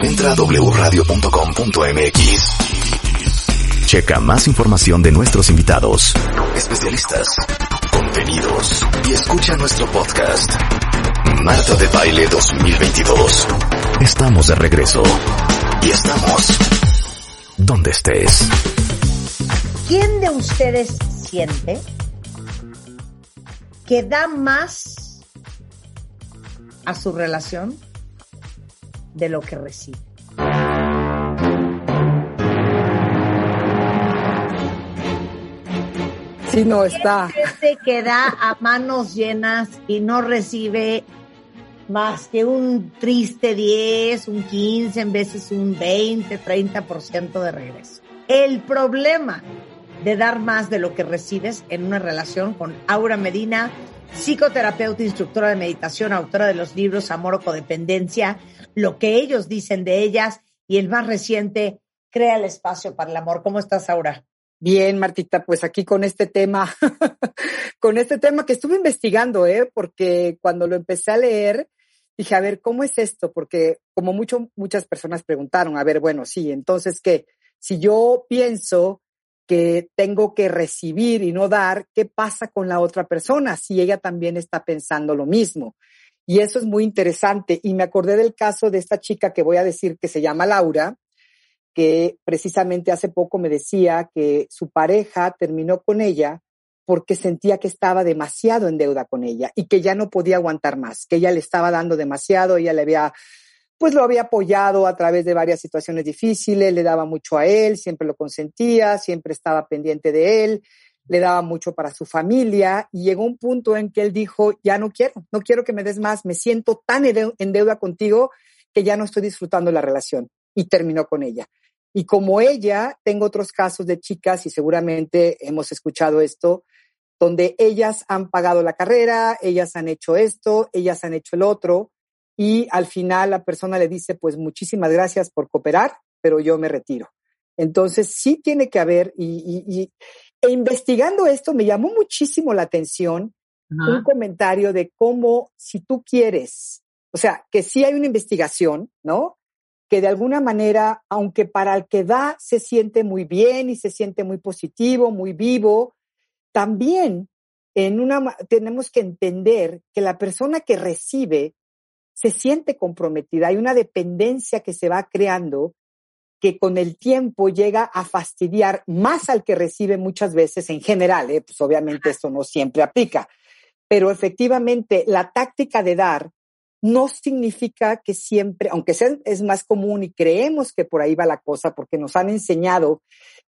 Entra a wradio.com.mx. Checa más información de nuestros invitados, especialistas, contenidos y escucha nuestro podcast. Marta de Baile 2022. Estamos de regreso. Y estamos donde estés. ¿Quién de ustedes siente que da más a su relación de lo que recibe? Sí, no está. Gente que da a manos llenas y no recibe más que un triste 10, un 15, en veces un 20, 30% de regreso. El problema de dar más de lo que recibes en una relación con Aura Medina, psicoterapeuta, instructora de meditación, autora de los libros Amor o Codependencia, lo que ellos dicen de ellas y el más reciente, Crea el espacio para el amor. ¿Cómo estás, Aura? Bien, Martita, pues aquí con este tema, con este tema que estuve investigando, ¿eh? Porque cuando lo empecé a leer, dije, a ver, ¿cómo es esto? Porque como mucho, muchas personas preguntaron, a ver, bueno, sí, entonces, ¿qué? Si yo pienso que tengo que recibir y no dar, ¿qué pasa con la otra persona si ella también está pensando lo mismo? Y eso es muy interesante. Y me acordé del caso de esta chica que voy a decir que se llama Laura, que precisamente hace poco me decía que su pareja terminó con ella porque sentía que estaba demasiado en deuda con ella y que ya no podía aguantar más, que ella le estaba dando demasiado, ella le había pues lo había apoyado a través de varias situaciones difíciles, le daba mucho a él, siempre lo consentía, siempre estaba pendiente de él, le daba mucho para su familia y llegó un punto en que él dijo, ya no quiero, no quiero que me des más, me siento tan en deuda contigo que ya no estoy disfrutando la relación y terminó con ella. Y como ella, tengo otros casos de chicas y seguramente hemos escuchado esto, donde ellas han pagado la carrera, ellas han hecho esto, ellas han hecho el otro, y al final la persona le dice, pues muchísimas gracias por cooperar, pero yo me retiro. Entonces sí tiene que haber, y, e investigando esto me llamó muchísimo la atención un comentario de cómo si tú quieres, o sea, que sí hay una investigación, ¿no? Que de alguna manera, aunque para el que da se siente muy bien y se siente muy positivo, muy vivo, también en una, tenemos que entender que la persona que recibe se siente comprometida, hay una dependencia que se va creando que con el tiempo llega a fastidiar más al que recibe muchas veces en general, ¿eh? pues obviamente esto no siempre aplica, pero efectivamente la táctica de dar no significa que siempre, aunque sea, es más común y creemos que por ahí va la cosa, porque nos han enseñado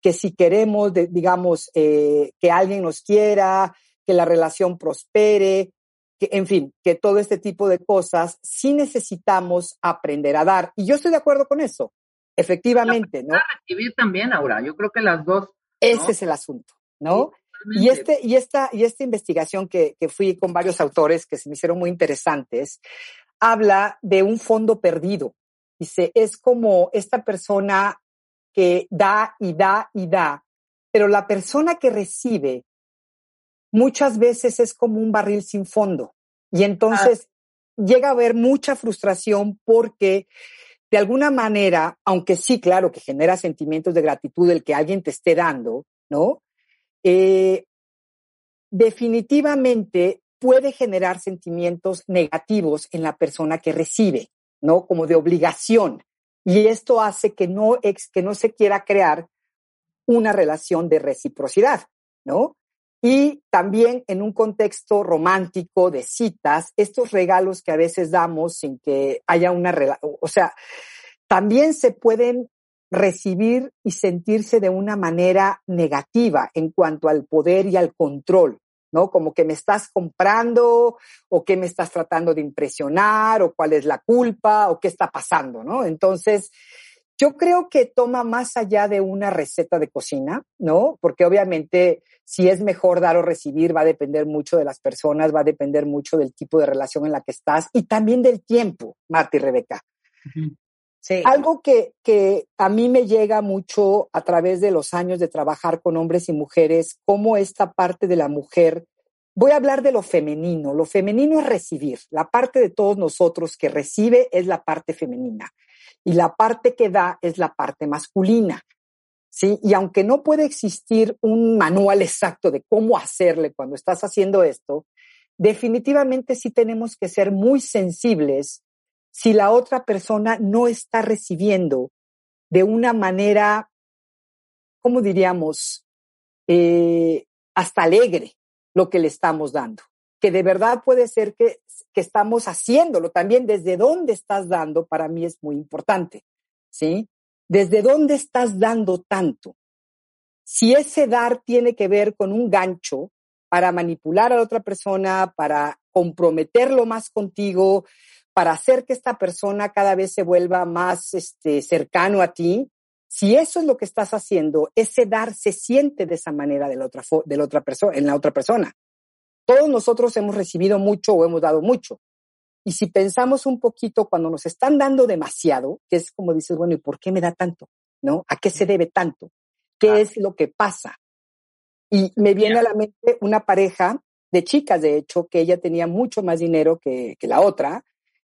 que si queremos, digamos, eh, que alguien nos quiera, que la relación prospere, que, en fin, que todo este tipo de cosas sí necesitamos aprender a dar. Y yo estoy de acuerdo con eso, efectivamente, ¿no? recibir también, ahora, yo creo que las dos. Ese es el asunto, ¿no? y, este, y, esta, y esta investigación que, que fui con varios autores que se me hicieron muy interesantes, habla de un fondo perdido. Dice, es como esta persona que da y da y da, pero la persona que recibe muchas veces es como un barril sin fondo. Y entonces llega a haber mucha frustración porque de alguna manera, aunque sí, claro, que genera sentimientos de gratitud el que alguien te esté dando, ¿no? Eh, definitivamente puede generar sentimientos negativos en la persona que recibe, ¿no? Como de obligación. Y esto hace que no, que no se quiera crear una relación de reciprocidad, ¿no? Y también en un contexto romántico de citas, estos regalos que a veces damos sin que haya una relación, o sea, también se pueden recibir y sentirse de una manera negativa en cuanto al poder y al control, ¿no? Como que me estás comprando o que me estás tratando de impresionar o cuál es la culpa o qué está pasando, ¿no? Entonces, yo creo que toma más allá de una receta de cocina, ¿no? Porque obviamente si es mejor dar o recibir va a depender mucho de las personas, va a depender mucho del tipo de relación en la que estás y también del tiempo, Marta y Rebeca. sí. Algo que, que a mí me llega mucho a través de los años de trabajar con hombres y mujeres, cómo esta parte de la mujer Voy a hablar de lo femenino. Lo femenino es recibir. La parte de todos nosotros que recibe es la parte femenina y la parte que da es la parte masculina. ¿Sí? Y aunque no puede existir un manual exacto de cómo hacerle cuando estás haciendo esto, definitivamente sí tenemos que ser muy sensibles si la otra persona no está recibiendo de una manera, ¿cómo diríamos? Eh, hasta alegre lo que le estamos dando. Que de verdad puede ser que, que estamos haciéndolo también desde dónde estás dando, para mí es muy importante. ¿Sí? ¿Desde dónde estás dando tanto? Si ese dar tiene que ver con un gancho para manipular a la otra persona, para comprometerlo más contigo, para hacer que esta persona cada vez se vuelva más este, cercano a ti, si eso es lo que estás haciendo, ese dar se siente de esa manera de la otra, de la otra persona, en la otra persona. Todos nosotros hemos recibido mucho o hemos dado mucho. Y si pensamos un poquito cuando nos están dando demasiado, que es como dices, bueno, ¿y por qué me da tanto? ¿No? ¿A qué se debe tanto? ¿Qué ah. es lo que pasa? Y me viene a la mente una pareja de chicas, de hecho, que ella tenía mucho más dinero que, que la otra,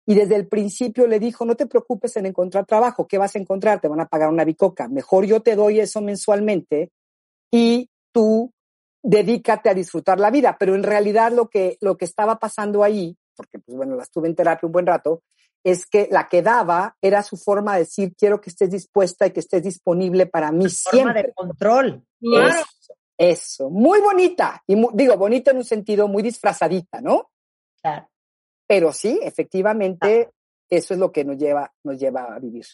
y desde el principio le dijo, no te preocupes en encontrar trabajo, ¿qué vas a encontrar? Te van a pagar una bicoca, mejor yo te doy eso mensualmente y tú dedícate a disfrutar la vida. Pero en realidad lo que, lo que estaba pasando ahí porque pues bueno, la estuve en terapia un buen rato, es que la que daba era su forma de decir, quiero que estés dispuesta y que estés disponible para mí siempre. Forma de control. Eso, eso, muy bonita. Y digo, bonita en un sentido muy disfrazadita, ¿no? Claro. Pero sí, efectivamente, eso es lo que nos lleva, nos lleva a vivir.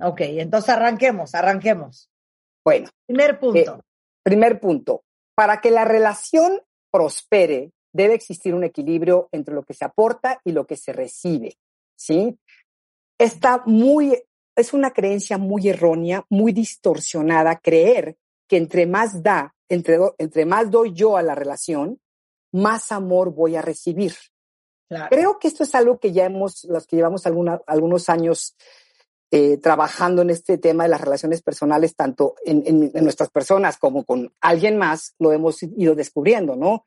Ok, entonces arranquemos, arranquemos. Bueno. Primer punto. Eh, primer punto. Para que la relación prospere, debe existir un equilibrio entre lo que se aporta y lo que se recibe, ¿sí? Está muy, es una creencia muy errónea, muy distorsionada creer que entre más da, entre, entre más doy yo a la relación, más amor voy a recibir. Creo que esto es algo que ya hemos, los que llevamos algunos años eh, trabajando en este tema de las relaciones personales, tanto en, nuestras personas como con alguien más, lo hemos ido descubriendo, ¿no?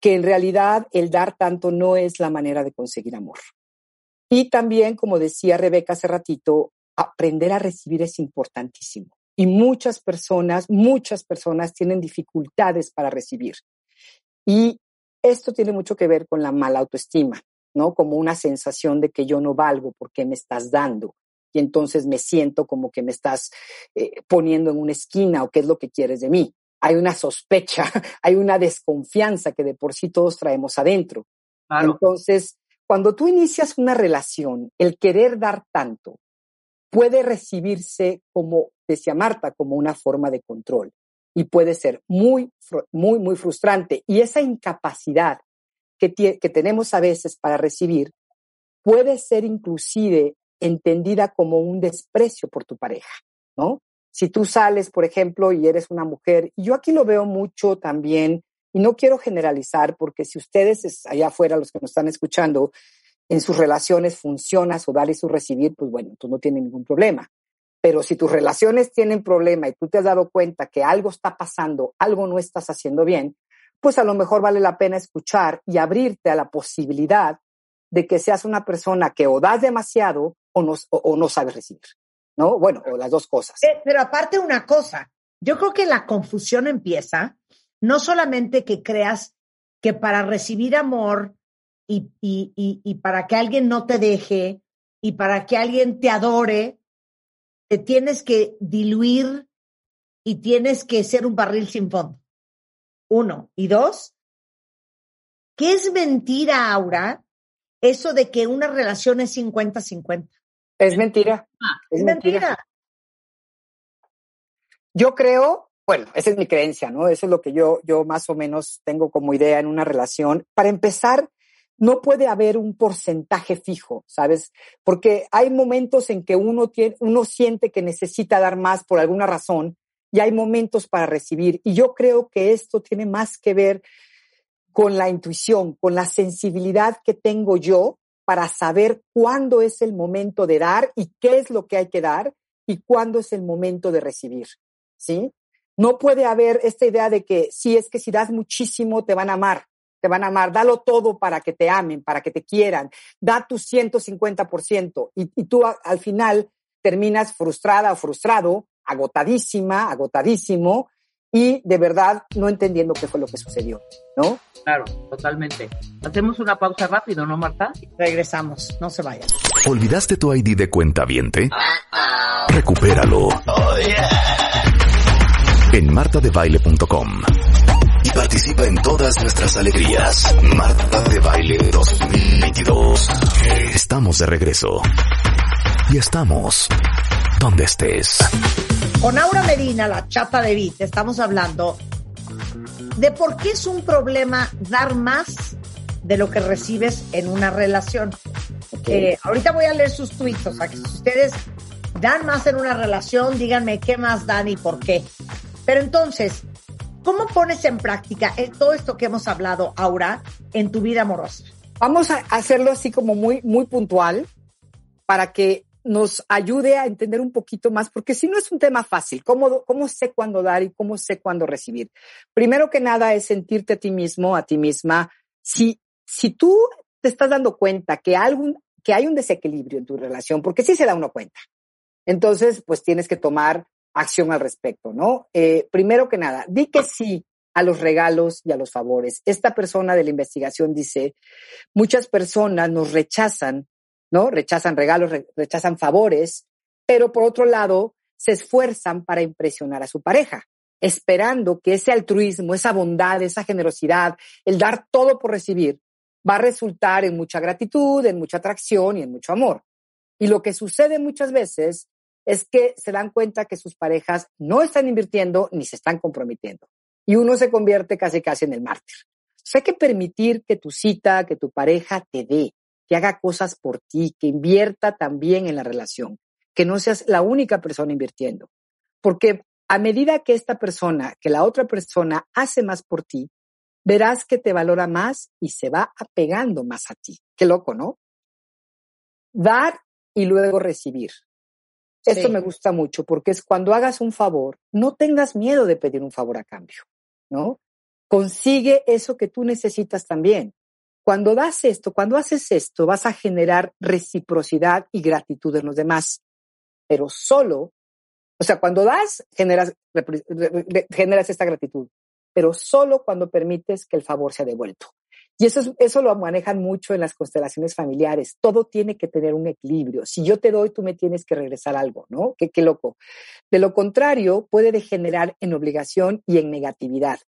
que en realidad el dar tanto no es la manera de conseguir amor. Y también, como decía Rebeca hace ratito, aprender a recibir es importantísimo. Y muchas personas, muchas personas tienen dificultades para recibir. Y esto tiene mucho que ver con la mala autoestima, ¿no? Como una sensación de que yo no valgo porque me estás dando. Y entonces me siento como que me estás eh, poniendo en una esquina o qué es lo que quieres de mí hay una sospecha, hay una desconfianza que de por sí todos traemos adentro. Entonces, cuando tú inicias una relación, el querer dar tanto puede recibirse como, decía Marta, como una forma de control y puede ser muy, muy, muy frustrante. Y esa incapacidad que, que tenemos a veces para recibir puede ser inclusive entendida como un desprecio por tu pareja, ¿no? si tú sales, por ejemplo, y eres una mujer, y yo aquí lo veo mucho también, y no quiero generalizar, porque si ustedes allá afuera, los que nos están escuchando, en sus relaciones funciona su dar y su recibir, pues bueno, tú no tienes ningún problema. Pero si tus relaciones tienen problema y tú te has dado cuenta que algo está pasando, algo no estás haciendo bien, pues a lo mejor vale la pena escuchar y abrirte a la posibilidad de que seas una persona que o das demasiado o no, o no sabes recibir. ¿no? Bueno, o las dos cosas. Eh, pero aparte una cosa, yo creo que la confusión empieza no solamente que creas que para recibir amor y, y, y, para que alguien no te deje y para que alguien te adore, te tienes que diluir y tienes que ser un barril sin fondo. Uno. Y dos, ¿qué es mentira, Aura? Eso de que una relación es 50-50. Es mentira. Ah, es, mentira. Yo creo, bueno, esa es mi creencia, ¿no? Eso es lo que yo, yo más o menos tengo como idea en una relación. Para empezar, no puede haber un porcentaje fijo, ¿sabes? Porque hay momentos en que uno, tiene, uno siente que necesita dar más por alguna razón y hay momentos para recibir. Y yo creo que esto tiene más que ver con la intuición, con la sensibilidad que tengo yo para saber cuándo es el momento de dar y qué es lo que hay que dar y cuándo es el momento de recibir, ¿sí? No puede haber esta idea de que sí, es que si das muchísimo te van a amar. te van a amar, dalo todo para que te amen, para que te quieran, da tu 150% y, y tú al final terminas frustrada o frustrado, agotadísima, agotadísimo y de verdad no entendiendo qué fue lo que sucedió, ¿no? Claro, totalmente. Hacemos una pausa rápido, ¿no, Marta? Regresamos, no se vayan. ¿Olvidaste tu ID de cuenta viente? Recupéralo. En martadebaile.com y participa en todas nuestras alegrías. Marta de Baile 2022. Estamos de regreso. Y estamos donde estés. Con Aura Medina, la chata de Vite, estamos hablando de por qué es un problema dar más de lo que recibes en una relación. Eh, ahorita voy a leer sus tweets, o sea, que si ustedes dan más en una relación, díganme qué más dan y por qué. Pero entonces, ¿cómo pones en práctica todo esto que hemos hablado, Aura, en tu vida amorosa? Vamos a hacerlo así como muy, muy puntual para que nos ayude a entender un poquito más, porque si no es un tema fácil, ¿cómo, cómo sé cuándo dar y cómo sé cuándo recibir? Primero que nada es sentirte a ti mismo, a ti misma. Si, si tú te estás dando cuenta que, algún, que hay un desequilibrio en tu relación, porque sí se da uno cuenta, entonces pues tienes que tomar acción al respecto, ¿no? Eh, primero que nada, di que sí a los regalos y a los favores. Esta persona de la investigación dice, muchas personas nos rechazan ¿no? Rechazan regalos, rechazan favores, pero por otro lado, se esfuerzan para impresionar a su pareja, esperando que ese altruismo, esa bondad, esa generosidad, el dar todo por recibir, va a resultar en mucha gratitud, en mucha atracción y en mucho amor. Y lo que sucede muchas veces es que se dan cuenta que sus parejas no están invirtiendo ni se están comprometiendo. Y uno se convierte casi casi en el mártir. O hay que permitir que tu cita, que tu pareja te dé, que haga cosas por ti, que invierta también en la relación, que no seas la única persona invirtiendo. Porque a medida que esta persona, que la otra persona hace más por ti, verás que te valora más y se va apegando más a ti. Qué loco, ¿no? Dar y luego recibir. Esto me gusta mucho porque es cuando hagas un favor, no tengas miedo de pedir un favor a cambio, ¿no? Consigue eso que tú necesitas también. Cuando das esto, cuando haces esto, vas a generar reciprocidad y gratitud en los demás, pero solo, o sea, cuando das, generas, generas esta gratitud, pero solo cuando permites que el favor sea devuelto. Y eso, eso lo manejan mucho en las constelaciones familiares. Todo tiene que tener un equilibrio. Si yo te doy, tú me tienes que regresar algo, ¿no? Qué, qué loco. De lo contrario, puede degenerar en obligación y en negatividad,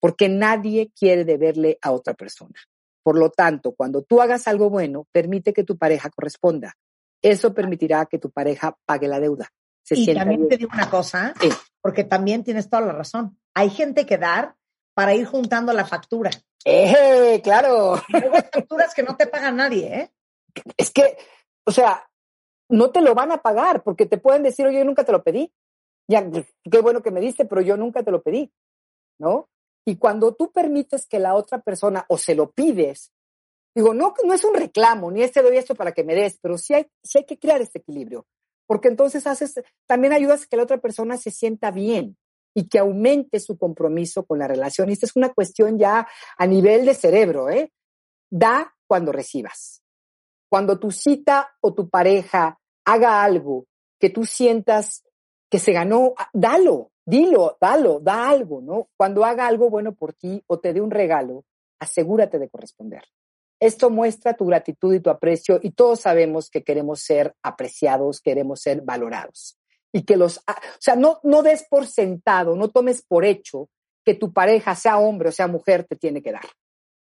porque nadie quiere deberle a otra persona. Por lo tanto, cuando tú hagas algo bueno, permite que tu pareja corresponda. Eso permitirá que tu pareja pague la deuda. y también te digo una cosa, porque también tienes toda la razón. Hay gente que dar para ir juntando la factura. ¡Eh, claro! hay facturas que no te paga nadie, ¿eh? Es que, o sea, no te lo van a pagar porque te pueden decir, oye, yo nunca te lo pedí. Ya, qué bueno que me diste, pero yo nunca te lo pedí, ¿no? Y cuando tú permites que la otra persona o se lo pides, digo, no, no es un reclamo, ni este doy esto para que me des, pero sí hay, sí hay que crear este equilibrio, porque entonces haces, también ayudas a que la otra persona se sienta bien y que aumente su compromiso con la relación. Y esta es una cuestión ya a nivel de cerebro, ¿eh? Da cuando recibas. Cuando tu cita o tu pareja haga algo que tú sientas que se ganó, dalo, dilo, dalo, da algo, ¿no? Cuando haga algo bueno por ti o te dé un regalo, asegúrate de corresponder. Esto muestra tu gratitud y tu aprecio y todos sabemos que queremos ser apreciados, queremos ser valorados. Y que los, o sea, no, no des por sentado, no tomes por hecho que tu pareja, sea hombre o sea mujer, te tiene que dar.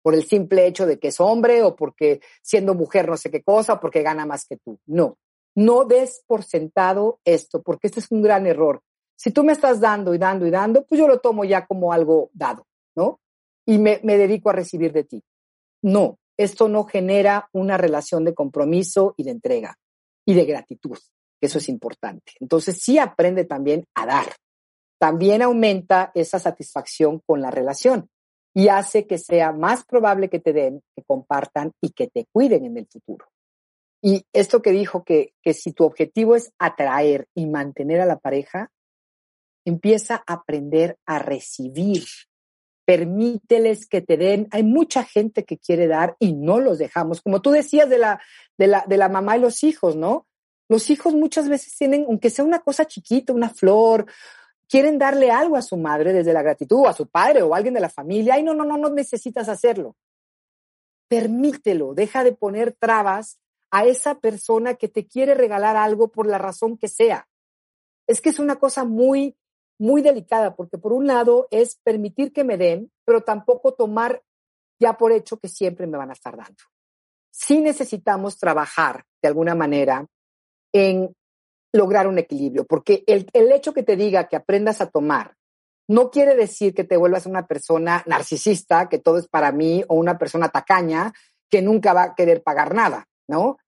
Por el simple hecho de que es hombre o porque siendo mujer no sé qué cosa porque gana más que tú. No, no des por sentado esto, porque este es un gran error. Si tú me estás dando y dando y dando, pues yo lo tomo ya como algo dado, ¿no? Y me, dedico a recibir de ti. No, esto no genera una relación de compromiso y de entrega y de gratitud. Eso es importante. Entonces sí aprende también a dar. También aumenta esa satisfacción con la relación y hace que sea más probable que te den, que compartan y que te cuiden en el futuro. Y esto que dijo que, que si tu objetivo es atraer y mantener a la pareja, empieza a aprender a recibir permíteles que te den. Hay mucha gente que quiere dar y no los dejamos. Como tú decías de la, de la, de la mamá y los hijos, ¿no? Los hijos muchas veces tienen, aunque sea una cosa chiquita, una flor, quieren darle algo a su madre desde la gratitud, o a su padre o a alguien de la familia. Ay, no, no, no, no necesitas hacerlo. Permítelo, deja de poner trabas a esa persona que te quiere regalar algo por la razón que sea. Es que es una cosa muy, muy delicada, porque por un lado es permitir que me den, pero tampoco tomar ya por hecho que siempre me van a estar dando. Sí necesitamos trabajar de alguna manera en lograr un equilibrio, porque el, el hecho que te diga que aprendas a tomar no quiere decir que te vuelvas una persona narcisista, que todo es para mí, o una persona tacaña que nunca va a querer pagar nada, ¿no?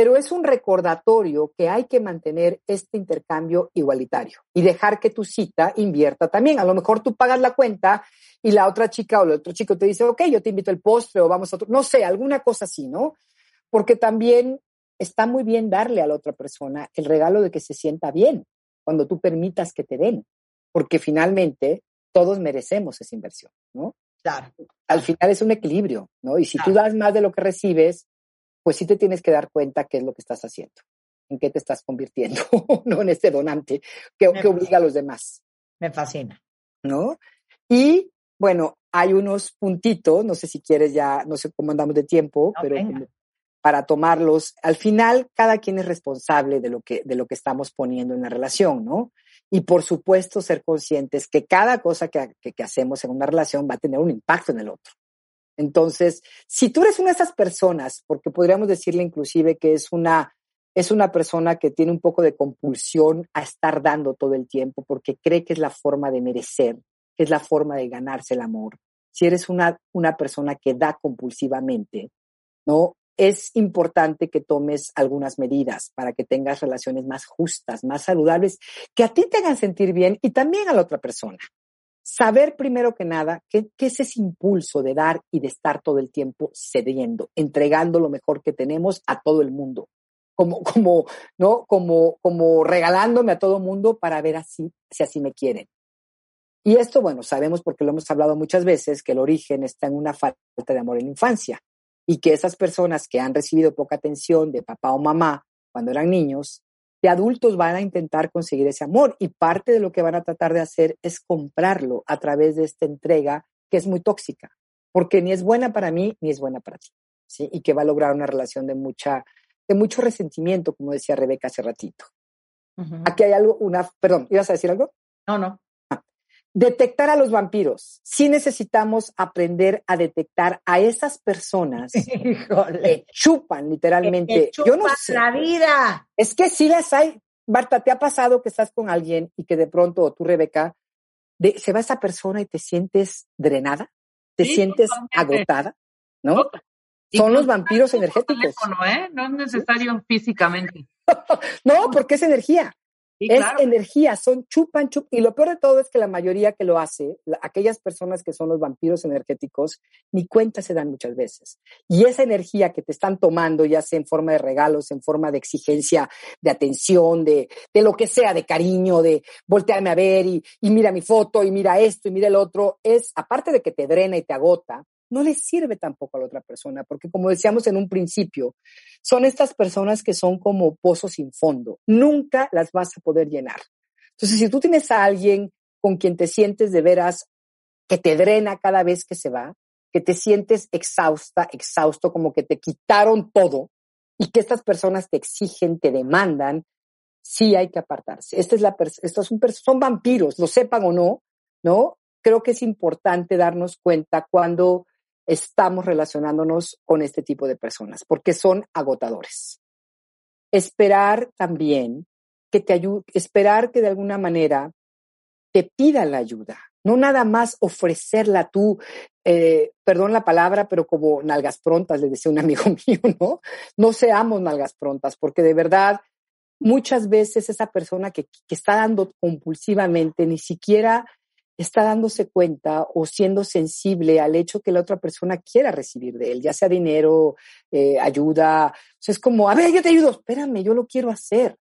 Pero es un recordatorio que hay que mantener este intercambio igualitario y dejar que tu cita invierta también. A lo mejor tú pagas la cuenta y la otra chica o el otro chico te dice, ok, yo te invito el postre o vamos a otro, no sé, alguna cosa así, ¿no? Porque también está muy bien darle a la otra persona el regalo de que se sienta bien cuando tú permitas que te den, porque finalmente todos merecemos esa inversión, ¿no? Claro. Al final es un equilibrio, ¿no? Y si tú das más de lo que recibes, pues sí te tienes que dar cuenta qué es lo que estás haciendo, en qué te estás convirtiendo, no en este donante que, que obliga a los demás. Me fascina. ¿No? Y bueno, hay unos puntitos, no sé si quieres ya, no sé cómo andamos de tiempo, No, pero venga. para tomarlos. Al final, cada quien es responsable de lo que, de lo que estamos poniendo en la relación, ¿no? Y por supuesto, ser conscientes que cada cosa que, que, que hacemos en una relación va a tener un impacto en el otro. Entonces, si tú eres una de esas personas, porque podríamos decirle inclusive que es una, es una persona que tiene un poco de compulsión a estar dando todo el tiempo porque cree que es la forma de merecer, que es la forma de ganarse el amor. Si eres una, una persona que da compulsivamente, ¿no? Es importante que tomes algunas medidas para que tengas relaciones más justas, más saludables, que a ti te hagan sentir bien y también a la otra persona saber primero que nada qué, qué, es ese impulso de dar y de estar todo el tiempo cediendo, entregando lo mejor que tenemos a todo el mundo, como, como, ¿no? como, como regalándome a todo el mundo para ver así, si así me quieren. Y esto, bueno, sabemos porque lo hemos hablado muchas veces, que el origen está en una falta de amor en la infancia y que esas personas que han recibido poca atención de papá o mamá cuando eran niños, de adultos van a intentar conseguir ese amor y parte de lo que van a tratar de hacer es comprarlo a través de esta entrega que es muy tóxica, porque ni es buena para mí ni es buena para ti, ¿sí? Y que va a lograr una relación de mucha de mucho resentimiento, como decía Rebeca hace ratito. Uh -huh. Aquí hay algo, una, perdón, ¿ibas a decir algo? No, no. Detectar a los vampiros. Sí necesitamos aprender a detectar a esas personas Híjole. que chupan literalmente. Que chupan Yo no sé. la vida. Es que sí las hay. Marta, ¿te ha pasado que estás con alguien y que de pronto, o tú, Rebeca, de, se va esa persona y te sientes drenada? ¿Te Sí, sientes agotada? ¿no? Son los vampiros energéticos. teléfono, ¿eh? No es necesario físicamente. No, porque es energía. Sí, es claro. energía, son chupan, chupan. Y lo peor de todo es que la mayoría que lo hace, la- aquellas personas que son los vampiros energéticos, ni cuenta se dan muchas veces. Y esa energía que te están tomando, ya sea en forma de regalos, en forma de exigencia, de atención, de, de lo que sea, de cariño, de voltearme a ver y, y mira mi foto y mira esto y mira el otro, es, aparte de que te drena y te agota, no le sirve tampoco a la otra persona, porque como decíamos en un principio, son estas personas que son como pozos sin fondo. Nunca las vas a poder llenar. Entonces, si tú tienes a alguien con quien te sientes de veras que te drena cada vez que se va, que te sientes exhausta, exhausto, como que te quitaron todo y que estas personas te exigen, te demandan, sí hay que apartarse. Esta es la estos son, son vampiros, lo sepan o no, ¿no? Creo que es importante darnos cuenta cuando estamos relacionándonos con este tipo de personas, porque son agotadores. Esperar también que te ayude, esperar que de alguna manera te pidan la ayuda, no nada más ofrecerla tú, eh, perdón la palabra, pero como nalgas prontas, le decía un amigo mío, ¿no? No seamos nalgas prontas, porque de verdad muchas veces esa persona que, que está dando compulsivamente ni siquiera está dándose cuenta o siendo sensible al hecho que la otra persona quiera recibir de él, ya sea dinero, eh, ayuda. O sea, es como, a ver, yo te ayudo, espérame, yo lo quiero hacer,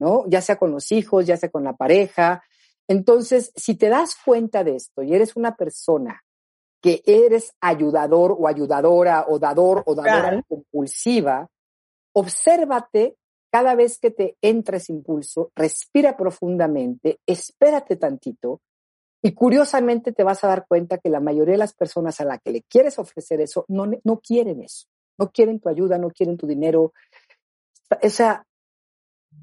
¿no? Ya sea con los hijos, ya sea con la pareja. Entonces, si te das cuenta de esto y eres una persona que eres ayudador o ayudadora o dador o dadora compulsiva, obsérvate cada vez que te entres impulso, respira profundamente, espérate tantito y curiosamente te vas a dar cuenta que la mayoría de las personas a las que le quieres ofrecer eso no, no quieren eso, no quieren tu ayuda, no quieren tu dinero. O sea,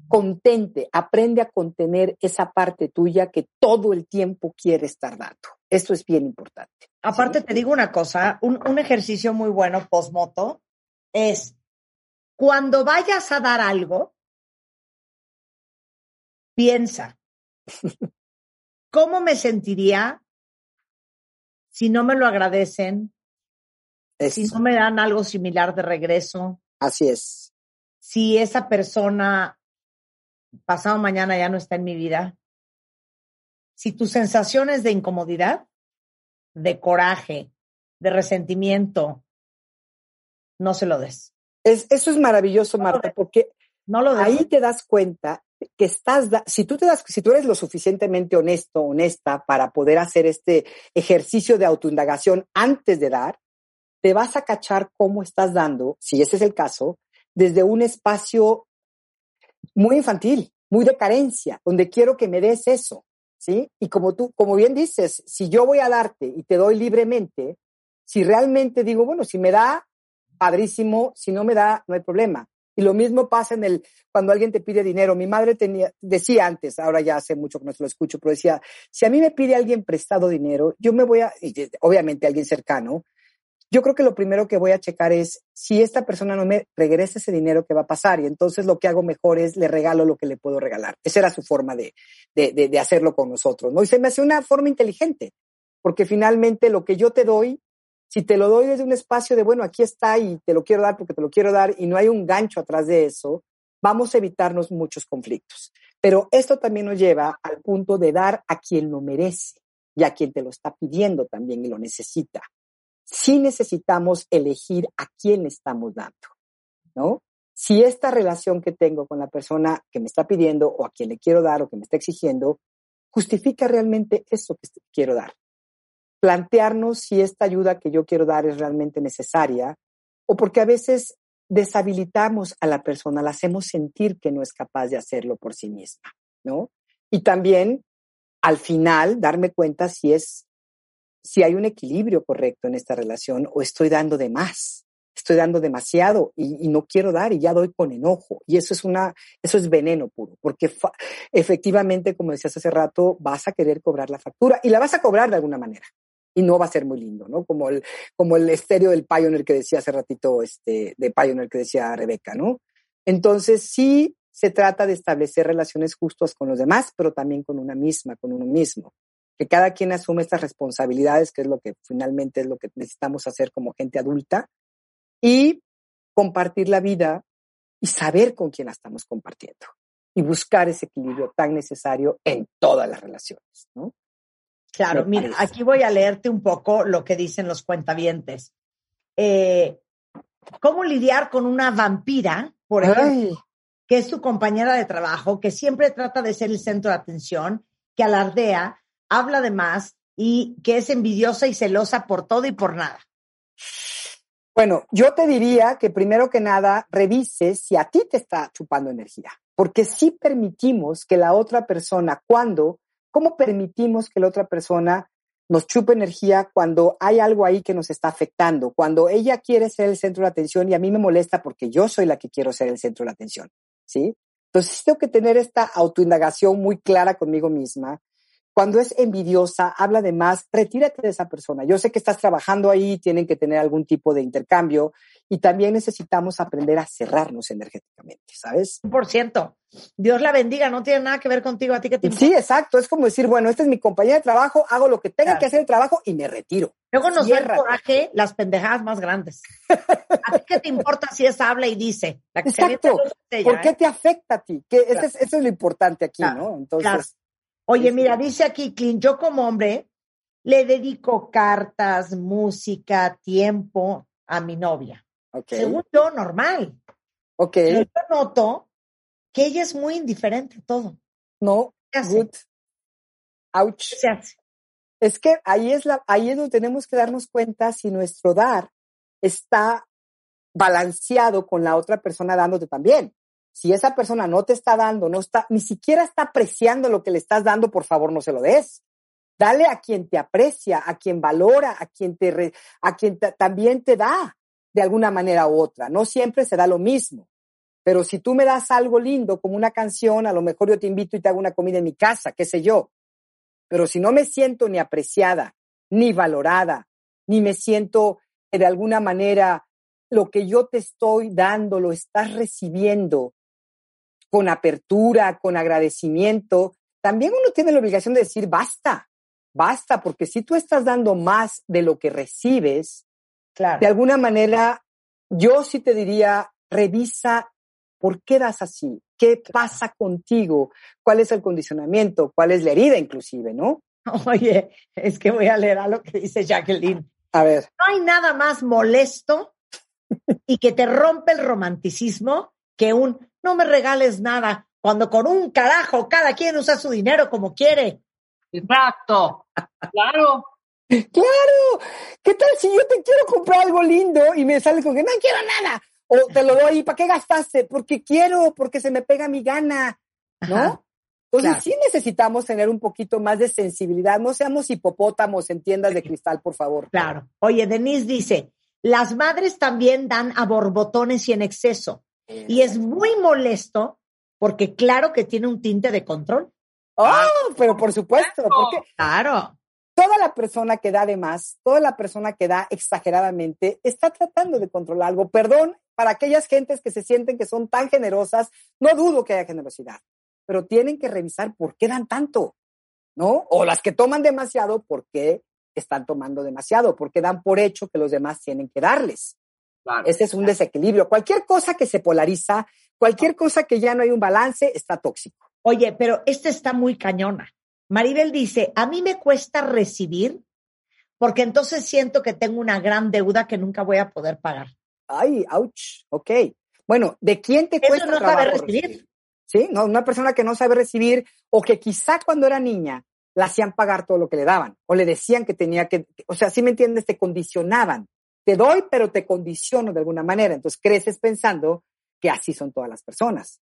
contente, aprende a contener esa parte tuya que todo el tiempo quiere estar dando. Esto es bien importante. Aparte, te digo una cosa, un, un ejercicio muy bueno post-moto es cuando vayas a dar algo, piensa, ¿cómo me sentiría si no me lo agradecen? Si no me dan algo similar de regreso. Así es. Si esa persona pasado mañana ya no está en mi vida. Si tus sensaciones de incomodidad, de coraje, de resentimiento, no se lo des. Es, eso es maravilloso, Marta, porque no lo ahí te das cuenta que estás, si tú te das, si tú eres lo suficientemente honesto, honesta para poder hacer este ejercicio de autoindagación antes de dar, te vas a cachar cómo estás dando, si ese es el caso, desde un espacio muy infantil, muy de carencia, donde quiero que me des eso, ¿sí? Y como tú, como bien dices, si yo voy a darte y te doy libremente, si realmente digo, bueno, si me da, padrísimo, si no me da, no hay problema. Y lo mismo pasa en el, cuando alguien te pide dinero. Mi madre tenía, decía antes, ahora ya hace mucho que no se lo escucho, pero decía, si a mí me pide alguien prestado dinero, yo me voy a, obviamente alguien cercano, yo creo que lo primero que voy a checar es si esta persona no me regresa ese dinero que va a pasar. Y entonces lo que hago mejor es le regalo lo que le puedo regalar. Esa era su forma de, de, de, de hacerlo con nosotros, ¿no? Y se me hace una forma inteligente, porque finalmente lo que yo te doy si te lo doy desde un espacio de, bueno, aquí está y te lo quiero dar porque te lo quiero dar y no hay un gancho atrás de eso, vamos a evitarnos muchos conflictos. Pero esto también nos lleva al punto de dar a quien lo merece y a quien te lo está pidiendo también y lo necesita. Sí necesitamos elegir a quién estamos dando, ¿no? Si esta relación que tengo con la persona que me está pidiendo o a quien le quiero dar o que me está exigiendo, justifica realmente eso que quiero dar plantearnos si esta ayuda que yo quiero dar es realmente necesaria o porque a veces deshabilitamos a la persona, la hacemos sentir que no es capaz de hacerlo por sí misma, ¿no? Y también al final darme cuenta si es si hay un equilibrio correcto en esta relación o estoy dando de más, estoy dando demasiado y, no quiero dar y ya doy con enojo y eso es una eso es veneno puro porque efectivamente como decías hace rato vas a querer cobrar la factura y la vas a cobrar de alguna manera y no va a ser muy lindo, ¿no? Como el, como el estéreo del Pioneer que decía hace ratito, este, de Pioneer que decía Rebeca, ¿no? Entonces sí se trata de establecer relaciones justas con los demás, pero también con una misma, con uno mismo. Que cada quien asume estas responsabilidades, que es lo que finalmente es lo que necesitamos hacer como gente adulta, y compartir la vida y saber con quién la estamos compartiendo y buscar ese equilibrio tan necesario en todas las relaciones, ¿no? Claro, mira, aquí voy a leerte un poco lo que dicen los cuentavientes. Eh, ¿Cómo lidiar con una vampira, por ejemplo, que es tu compañera de trabajo, que siempre trata de ser el centro de atención, que alardea, habla de más y que es envidiosa y celosa por todo y por nada? Bueno, yo te diría que primero que nada revises si a ti te está chupando energía, porque si permitimos que la otra persona, cuando ¿Cómo permitimos que la otra persona nos chupe energía cuando hay algo ahí que nos está afectando? Cuando ella quiere ser el centro de atención y a mí me molesta porque yo soy la que quiero ser el centro de atención, ¿sí? Entonces tengo que tener esta autoindagación muy clara conmigo misma cuando es envidiosa, habla de más, retírate de esa persona. Yo sé que estás trabajando ahí, tienen que tener algún tipo de intercambio y también necesitamos aprender a cerrarnos energéticamente, ¿sabes? Por ciento. Dios la bendiga, no tiene nada que ver contigo, a ti que te Sí, exacto. Es como decir, bueno, esta es mi compañía de trabajo, hago lo que tenga que hacer el trabajo y me retiro. Luego nos da el coraje las pendejadas más grandes. ¿A ti qué te importa si es habla y dice? exacto. ¿Por qué ¿eh? te afecta a ti? Que eso, es, lo importante aquí, ¿no? Entonces. Oye, mira, dice aquí Clint, yo como hombre le dedico cartas, música, tiempo a mi novia. Okay. Según yo, normal. Ok. Pero yo noto que ella es muy indiferente a todo. No, ¿Qué hace? Ouch. ¿Qué se hace? Es que ahí es, la, ahí es donde tenemos que darnos cuenta si nuestro dar está balanceado con la otra persona dándote también. Si esa persona no te está dando, no está, ni siquiera está apreciando lo que le estás dando, por favor, no se lo des. Dale a quien te aprecia, a quien valora, a quien te, a quien también te da de alguna manera u otra. No siempre se da lo mismo. Pero si tú me das algo lindo como una canción, a lo mejor yo te invito y te hago una comida en mi casa, qué sé yo. Pero si no me siento ni apreciada, ni valorada, ni me siento de alguna manera lo que yo te estoy dando, lo estás recibiendo con apertura, con agradecimiento, también uno tiene la obligación de decir basta, basta, porque si tú estás dando más de lo que recibes, claro. de alguna manera, yo sí te diría, revisa ¿Por qué das así? ¿Qué pasa contigo? ¿Cuál es el condicionamiento? ¿Cuál es la herida inclusive, no? Oye, es que voy a leer a lo que dice Jacqueline. A ver. No hay nada más molesto y que te rompe el romanticismo que un no me regales nada, cuando con un carajo cada quien usa su dinero como quiere. Exacto. Claro. Claro. ¿Qué tal si yo te quiero comprar algo lindo y me sales con que no quiero nada? O te lo doy, ¿para qué gastaste? Porque quiero, porque se me pega mi gana, ¿no? Entonces sí necesitamos tener un poquito más de sensibilidad. No seamos hipopótamos en tiendas de cristal, por favor. Claro. Oye, Denise dice, las madres también dan a borbotones y en exceso. Y es muy molesto porque claro que tiene un tinte de control. Oh, pero por supuesto, porque claro toda la persona que da de más, toda la persona que da exageradamente, está tratando de controlar algo. Perdón para aquellas gentes que se sienten que son tan generosas, no dudo que haya generosidad, pero tienen que revisar por qué dan tanto, ¿no? O las que toman demasiado, por qué están tomando demasiado, porque dan por hecho que los demás tienen que darles. Ese es un desequilibrio. Cualquier cosa que se polariza, cualquier cosa que ya no hay un balance, está tóxico. Oye, pero esta está muy cañona. Maribel dice, a mí me cuesta recibir porque entonces siento que tengo una gran deuda que nunca voy a poder pagar. Ay, ouch, ok. Bueno, ¿de quién te cuesta no saber recibir? Sí, no, una persona que no sabe recibir o que quizá cuando era niña la hacían pagar todo lo que le daban o le decían que tenía que, o sea, si me entiendes, te condicionaban. Te doy, pero te condiciono de alguna manera. Entonces creces pensando que así son todas las personas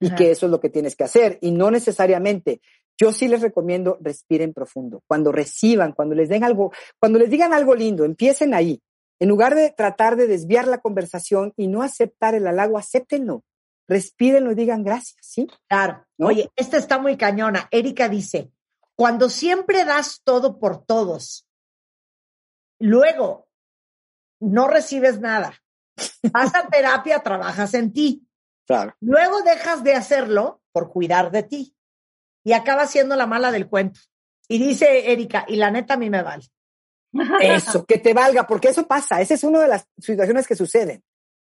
y que eso es lo que tienes que hacer y no necesariamente. Yo sí les recomiendo respiren profundo. Cuando reciban, cuando les den algo, cuando les digan algo lindo, empiecen ahí. En lugar de tratar de desviar la conversación y no aceptar el halago, acéptenlo. Respírenlo y digan gracias, ¿sí? Claro. Oye, esta está muy cañona. Erika dice, cuando siempre das todo por todos, luego no recibes nada. Vas a terapia, trabajas en ti. Claro. Luego dejas de hacerlo por cuidar de ti y acaba siendo la mala del cuento. Y dice Erika, y la neta a mí me vale. Eso, que te valga, porque eso pasa. Esa es una de las situaciones que suceden.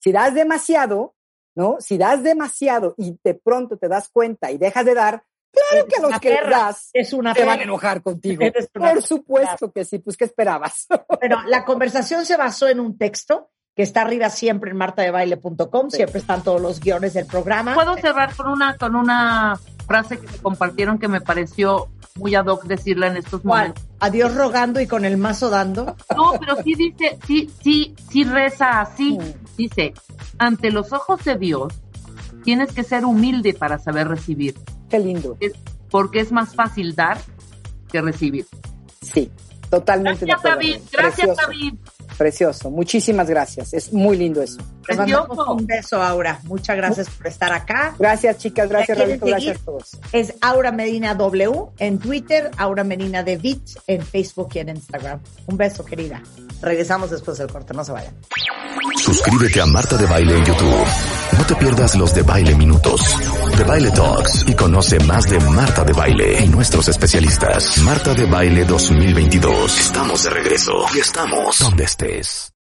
Si das demasiado, ¿no? Si das demasiado y de pronto te das cuenta y dejas de dar, claro que a los que das es una te van a enojar contigo. Por supuesto que sí, pues ¿qué esperabas? Pero la conversación se basó en un texto que está arriba siempre en martadebaile.com, siempre están todos los guiones del programa. Puedo cerrar con una, con una frase que me compartieron que me pareció muy ad hoc decirla en estos momentos. Adiós rogando y con el mazo dando. No, pero sí dice, sí, sí, sí reza así. Mm. Dice, ante los ojos de Dios, tienes que ser humilde para saber recibir. Qué lindo. porque es más fácil dar que recibir. Sí, totalmente. Gracias, David. Gracias, David. Precioso, muchísimas gracias. Es muy lindo eso. Precioso. Un beso, Aura. Muchas gracias por estar acá. Gracias, chicas. Gracias, Rabito. Gracias a todos. Es Aura Medina W en Twitter, Aura Medina de Bit en Facebook y en Instagram. Un beso, querida. Regresamos después del corte, no se vayan. Suscríbete a Marta de Baile en YouTube. No te pierdas los de Baile Minutos, de Baile Talks y conoce más de Marta de Baile y nuestros especialistas. Marta de Baile 2022. Estamos de regreso y estamos donde estés.